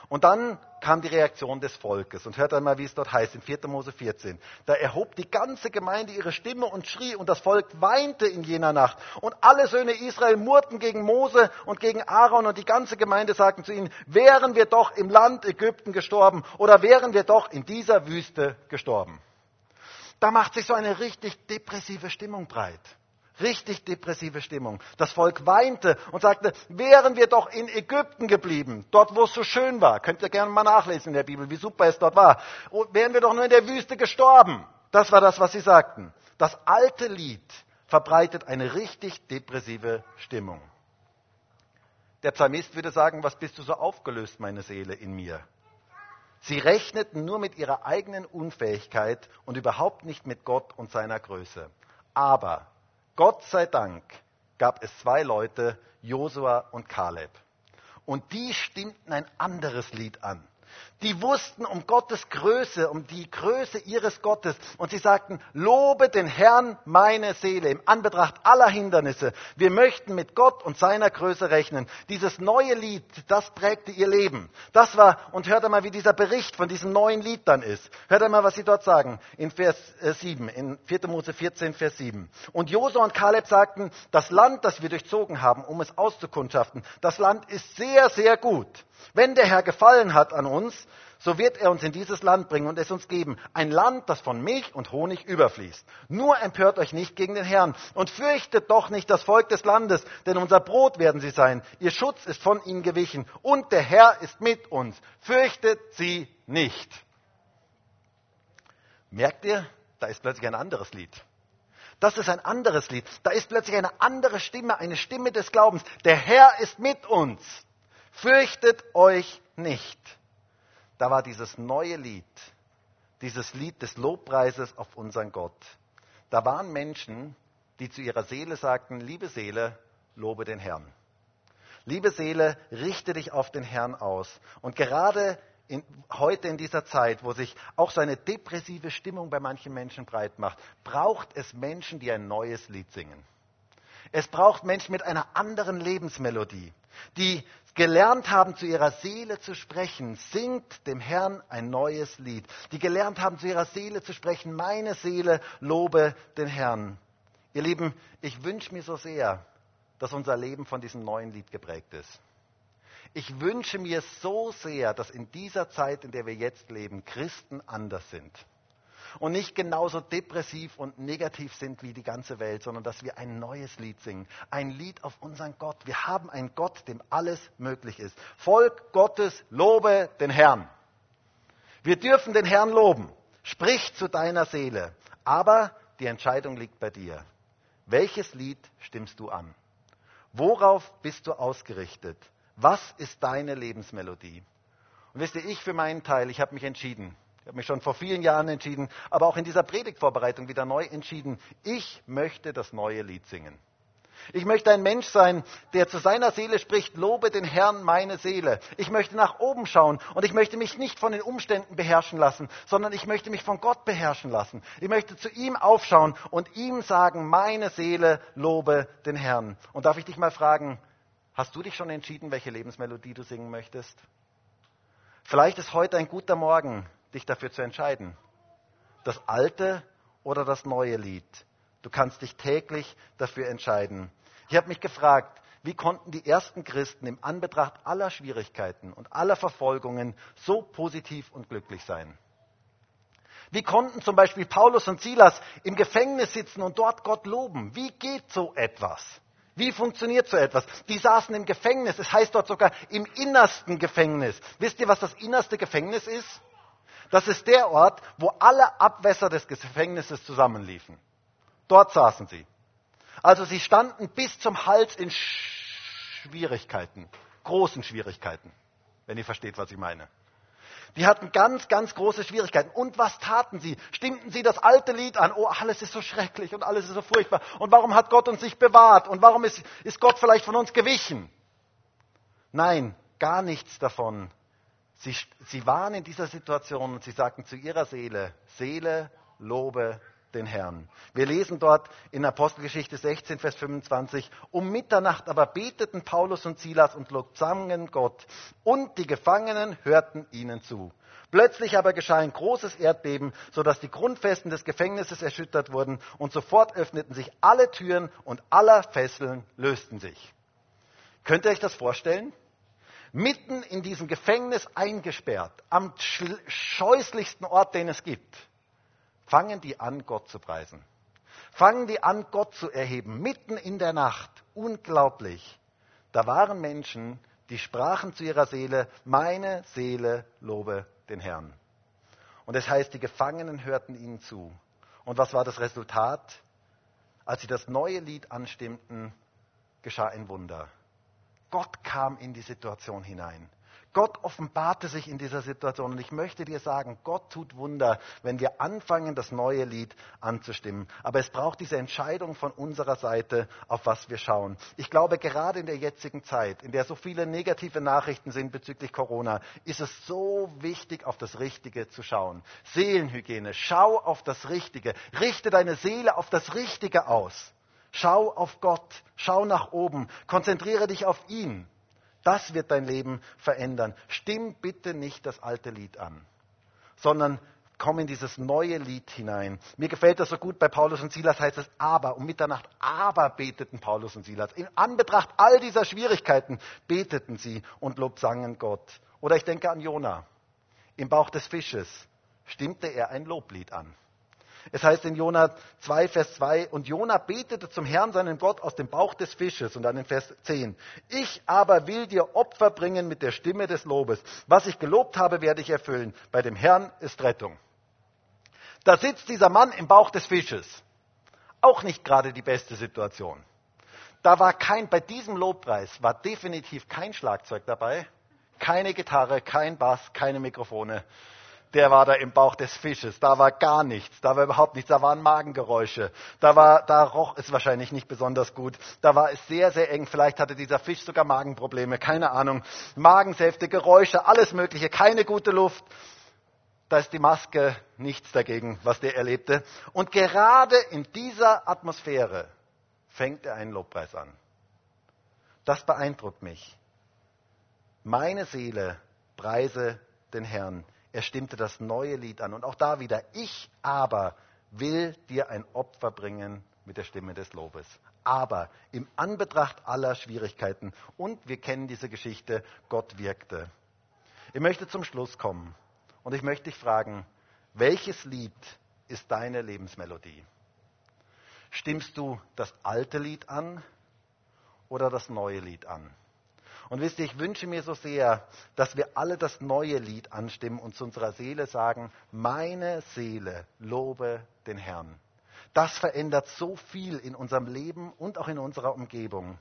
Und dann kam die Reaktion des Volkes. Und hört einmal, wie es dort heißt, in 4. Mose 14. Da erhob die ganze Gemeinde ihre Stimme und schrie, und das Volk weinte in jener Nacht. Und alle Söhne Israel murrten gegen Mose und gegen Aaron, und die ganze Gemeinde sagten zu ihnen, wären wir doch im Land Ägypten gestorben, oder wären wir doch in dieser Wüste gestorben. Da macht sich so eine richtig depressive Stimmung breit. Richtig depressive Stimmung. Das Volk weinte und sagte, wären wir doch in Ägypten geblieben, dort wo es so schön war. Könnt ihr gerne mal nachlesen in der Bibel, wie super es dort war. Und wären wir doch nur in der Wüste gestorben. Das war das, was sie sagten. Das alte Lied verbreitet eine richtig depressive Stimmung. Der Psalmist würde sagen, was bist du so aufgelöst, meine Seele, in mir? Sie rechneten nur mit ihrer eigenen Unfähigkeit und überhaupt nicht mit Gott und seiner Größe. Aber Gott sei Dank gab es zwei Leute, Josua und Kaleb. Und die stimmten ein anderes Lied an. Die wussten um Gottes Größe, um die Größe ihres Gottes. Und sie sagten, lobe den Herrn meine Seele im Anbetracht aller Hindernisse. Wir möchten mit Gott und seiner Größe rechnen. Dieses neue Lied, das prägte ihr Leben. Das war, und hört einmal, wie dieser Bericht von diesem neuen Lied dann ist. Hört einmal, was sie dort sagen in Vers 7, äh, in 4. Mose 14, Vers 7. Und Josua und Kaleb sagten, das Land, das wir durchzogen haben, um es auszukundschaften, das Land ist sehr, sehr gut. Wenn der Herr gefallen hat an uns, so wird er uns in dieses Land bringen und es uns geben. Ein Land, das von Milch und Honig überfließt. Nur empört euch nicht gegen den Herrn und fürchtet doch nicht das Volk des Landes, denn unser Brot werden sie sein. Ihr Schutz ist von ihnen gewichen und der Herr ist mit uns. Fürchtet sie nicht. Merkt ihr, da ist plötzlich ein anderes Lied. Das ist ein anderes Lied. Da ist plötzlich eine andere Stimme, eine Stimme des Glaubens. Der Herr ist mit uns. Fürchtet euch nicht. Da war dieses neue Lied, dieses Lied des Lobpreises auf unseren Gott. Da waren Menschen, die zu ihrer Seele sagten, liebe Seele, lobe den Herrn. Liebe Seele, richte dich auf den Herrn aus. Und gerade in, heute in dieser Zeit, wo sich auch so eine depressive Stimmung bei manchen Menschen breit macht, braucht es Menschen, die ein neues Lied singen. Es braucht Menschen mit einer anderen Lebensmelodie, die gelernt haben, zu ihrer Seele zu sprechen. Singt dem Herrn ein neues Lied. Die gelernt haben, zu ihrer Seele zu sprechen. Meine Seele lobe den Herrn. Ihr Lieben, ich wünsche mir so sehr, dass unser Leben von diesem neuen Lied geprägt ist. Ich wünsche mir so sehr, dass in dieser Zeit, in der wir jetzt leben, Christen anders sind. Und nicht genauso depressiv und negativ sind wie die ganze Welt, sondern dass wir ein neues Lied singen. Ein Lied auf unseren Gott. Wir haben einen Gott, dem alles möglich ist. Volk Gottes, lobe den Herrn. Wir dürfen den Herrn loben. Sprich zu deiner Seele. Aber die Entscheidung liegt bei dir. Welches Lied stimmst du an? Worauf bist du ausgerichtet? Was ist deine Lebensmelodie? Und wisst ihr, ich für meinen Teil, ich habe mich entschieden. Ich habe mich schon vor vielen Jahren entschieden, aber auch in dieser Predigtvorbereitung wieder neu entschieden. Ich möchte das neue Lied singen. Ich möchte ein Mensch sein, der zu seiner Seele spricht, lobe den Herrn meine Seele. Ich möchte nach oben schauen und ich möchte mich nicht von den Umständen beherrschen lassen, sondern ich möchte mich von Gott beherrschen lassen. Ich möchte zu ihm aufschauen und ihm sagen, meine Seele lobe den Herrn. Und darf ich dich mal fragen, hast du dich schon entschieden, welche Lebensmelodie du singen möchtest? Vielleicht ist heute ein guter Morgen, dich dafür zu entscheiden. Das alte oder das neue Lied. Du kannst dich täglich dafür entscheiden. Ich habe mich gefragt, wie konnten die ersten Christen im Anbetracht aller Schwierigkeiten und aller Verfolgungen so positiv und glücklich sein? Wie konnten zum Beispiel Paulus und Silas im Gefängnis sitzen und dort Gott loben? Wie geht so etwas? Wie funktioniert so etwas? Die saßen im Gefängnis, es heißt dort sogar im innersten Gefängnis. Wisst ihr, was das innerste Gefängnis ist? Das ist der Ort, wo alle Abwässer des Gefängnisses zusammenliefen. Dort saßen sie. Also sie standen bis zum Hals in Schwierigkeiten, großen Schwierigkeiten, wenn ihr versteht, was ich meine. Die hatten ganz, ganz große Schwierigkeiten. Und was taten sie? Stimmten sie das alte Lied an? Oh, alles ist so schrecklich und alles ist so furchtbar. Und warum hat Gott uns nicht bewahrt? Und warum ist, ist Gott vielleicht von uns gewichen? Nein, gar nichts davon. Sie, sie waren in dieser Situation und sie sagten zu ihrer Seele, Seele, lobe den Herrn. Wir lesen dort in Apostelgeschichte 16, Vers 25, um Mitternacht aber beteten Paulus und Silas und lobsangen Gott und die Gefangenen hörten ihnen zu. Plötzlich aber geschah ein großes Erdbeben, sodass die Grundfesten des Gefängnisses erschüttert wurden und sofort öffneten sich alle Türen und aller Fesseln lösten sich. Könnt ihr euch das vorstellen? Mitten in diesem Gefängnis eingesperrt, am scheußlichsten Ort, den es gibt fangen die an, Gott zu preisen. Fangen die an, Gott zu erheben, mitten in der Nacht. Unglaublich. Da waren Menschen, die sprachen zu ihrer Seele, meine Seele lobe den Herrn. Und es das heißt, die Gefangenen hörten ihnen zu. Und was war das Resultat? Als sie das neue Lied anstimmten, geschah ein Wunder. Gott kam in die Situation hinein. Gott offenbarte sich in dieser Situation. Und ich möchte dir sagen, Gott tut Wunder, wenn wir anfangen, das neue Lied anzustimmen. Aber es braucht diese Entscheidung von unserer Seite, auf was wir schauen. Ich glaube, gerade in der jetzigen Zeit, in der so viele negative Nachrichten sind bezüglich Corona, ist es so wichtig, auf das Richtige zu schauen. Seelenhygiene, schau auf das Richtige. Richte deine Seele auf das Richtige aus. Schau auf Gott, schau nach oben, konzentriere dich auf ihn. Das wird dein Leben verändern. Stimm bitte nicht das alte Lied an, sondern komm in dieses neue Lied hinein. Mir gefällt das so gut bei Paulus und Silas heißt es aber. Um Mitternacht aber beteten Paulus und Silas. In Anbetracht all dieser Schwierigkeiten beteten sie und lobsangen Gott. Oder ich denke an Jona. Im Bauch des Fisches stimmte er ein Loblied an. Es heißt in Jona 2, Vers 2, und Jona betete zum Herrn, seinen Gott, aus dem Bauch des Fisches. Und dann in Vers 10, ich aber will dir Opfer bringen mit der Stimme des Lobes. Was ich gelobt habe, werde ich erfüllen. Bei dem Herrn ist Rettung. Da sitzt dieser Mann im Bauch des Fisches. Auch nicht gerade die beste Situation. Da war kein, bei diesem Lobpreis war definitiv kein Schlagzeug dabei, keine Gitarre, kein Bass, keine Mikrofone der war da im Bauch des Fisches. Da war gar nichts. Da war überhaupt nichts. Da waren Magengeräusche. Da war, da roch es wahrscheinlich nicht besonders gut. Da war es sehr, sehr eng. Vielleicht hatte dieser Fisch sogar Magenprobleme. Keine Ahnung. Magensäfte, Geräusche, alles Mögliche. Keine gute Luft. Da ist die Maske nichts dagegen, was der erlebte. Und gerade in dieser Atmosphäre fängt er einen Lobpreis an. Das beeindruckt mich. Meine Seele preise den Herrn. Er stimmte das neue Lied an. Und auch da wieder, ich aber will dir ein Opfer bringen mit der Stimme des Lobes. Aber im Anbetracht aller Schwierigkeiten, und wir kennen diese Geschichte, Gott wirkte. Ich möchte zum Schluss kommen und ich möchte dich fragen, welches Lied ist deine Lebensmelodie? Stimmst du das alte Lied an oder das neue Lied an? Und wisst ihr, ich wünsche mir so sehr, dass wir alle das neue Lied anstimmen und zu unserer Seele sagen, meine Seele lobe den Herrn. Das verändert so viel in unserem Leben und auch in unserer Umgebung.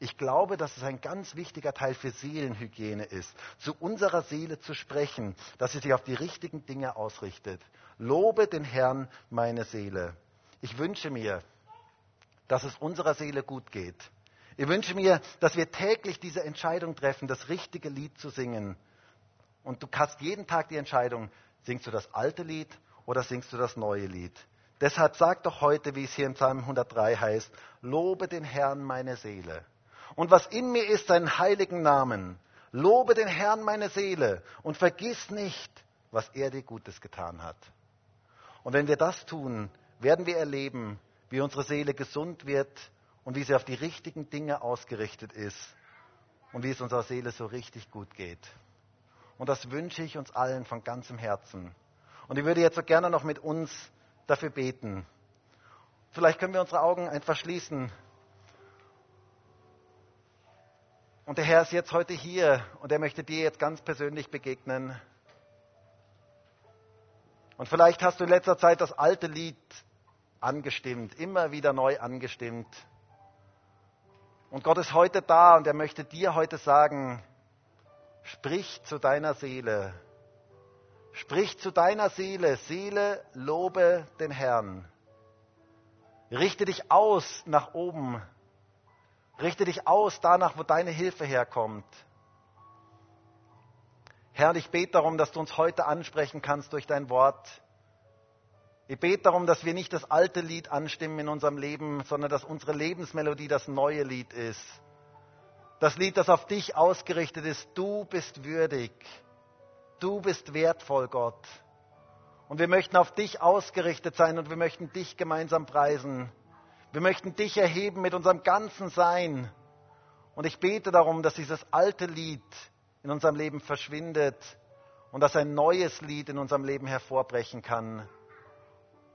Ich glaube, dass es ein ganz wichtiger Teil für Seelenhygiene ist, zu unserer Seele zu sprechen, dass sie sich auf die richtigen Dinge ausrichtet. Lobe den Herrn, meine Seele. Ich wünsche mir, dass es unserer Seele gut geht. Ich wünsche mir, dass wir täglich diese Entscheidung treffen, das richtige Lied zu singen. Und du hast jeden Tag die Entscheidung, singst du das alte Lied oder singst du das neue Lied. Deshalb sag doch heute, wie es hier in Psalm 103 heißt, lobe den Herrn meine Seele. Und was in mir ist, seinen heiligen Namen. Lobe den Herrn meine Seele und vergiss nicht, was er dir Gutes getan hat. Und wenn wir das tun, werden wir erleben, wie unsere Seele gesund wird und wie sie auf die richtigen Dinge ausgerichtet ist und wie es unserer Seele so richtig gut geht. Und das wünsche ich uns allen von ganzem Herzen. Und ich würde jetzt so gerne noch mit uns dafür beten. Vielleicht können wir unsere Augen einfach schließen. Und der Herr ist jetzt heute hier und er möchte dir jetzt ganz persönlich begegnen. Und vielleicht hast du in letzter Zeit das alte Lied angestimmt, immer wieder neu angestimmt. Und Gott ist heute da und er möchte dir heute sagen, sprich zu deiner Seele. Sprich zu deiner Seele. Seele, lobe den Herrn. Richte dich aus nach oben. Richte dich aus danach, wo deine Hilfe herkommt. Herr, ich bete darum, dass du uns heute ansprechen kannst durch dein Wort. Ich bete darum, dass wir nicht das alte Lied anstimmen in unserem Leben, sondern dass unsere Lebensmelodie das neue Lied ist. Das Lied, das auf dich ausgerichtet ist. Du bist würdig. Du bist wertvoll, Gott. Und wir möchten auf dich ausgerichtet sein und wir möchten dich gemeinsam preisen. Wir möchten dich erheben mit unserem ganzen Sein. Und ich bete darum, dass dieses alte Lied in unserem Leben verschwindet und dass ein neues Lied in unserem Leben hervorbrechen kann.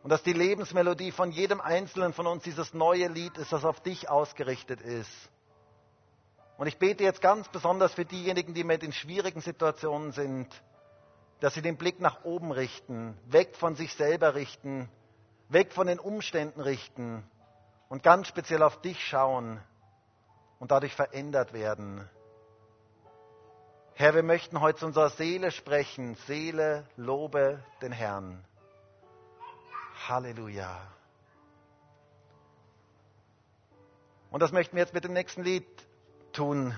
Und dass die Lebensmelodie von jedem Einzelnen von uns dieses neue Lied ist, das auf dich ausgerichtet ist. Und ich bete jetzt ganz besonders für diejenigen, die mit in schwierigen Situationen sind, dass sie den Blick nach oben richten, weg von sich selber richten, weg von den Umständen richten und ganz speziell auf dich schauen und dadurch verändert werden. Herr, wir möchten heute zu unserer Seele sprechen. Seele, lobe den Herrn. Halleluja. Und das möchten wir jetzt mit dem nächsten Lied tun.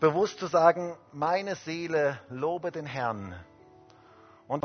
Bewusst zu sagen, meine Seele lobe den Herrn.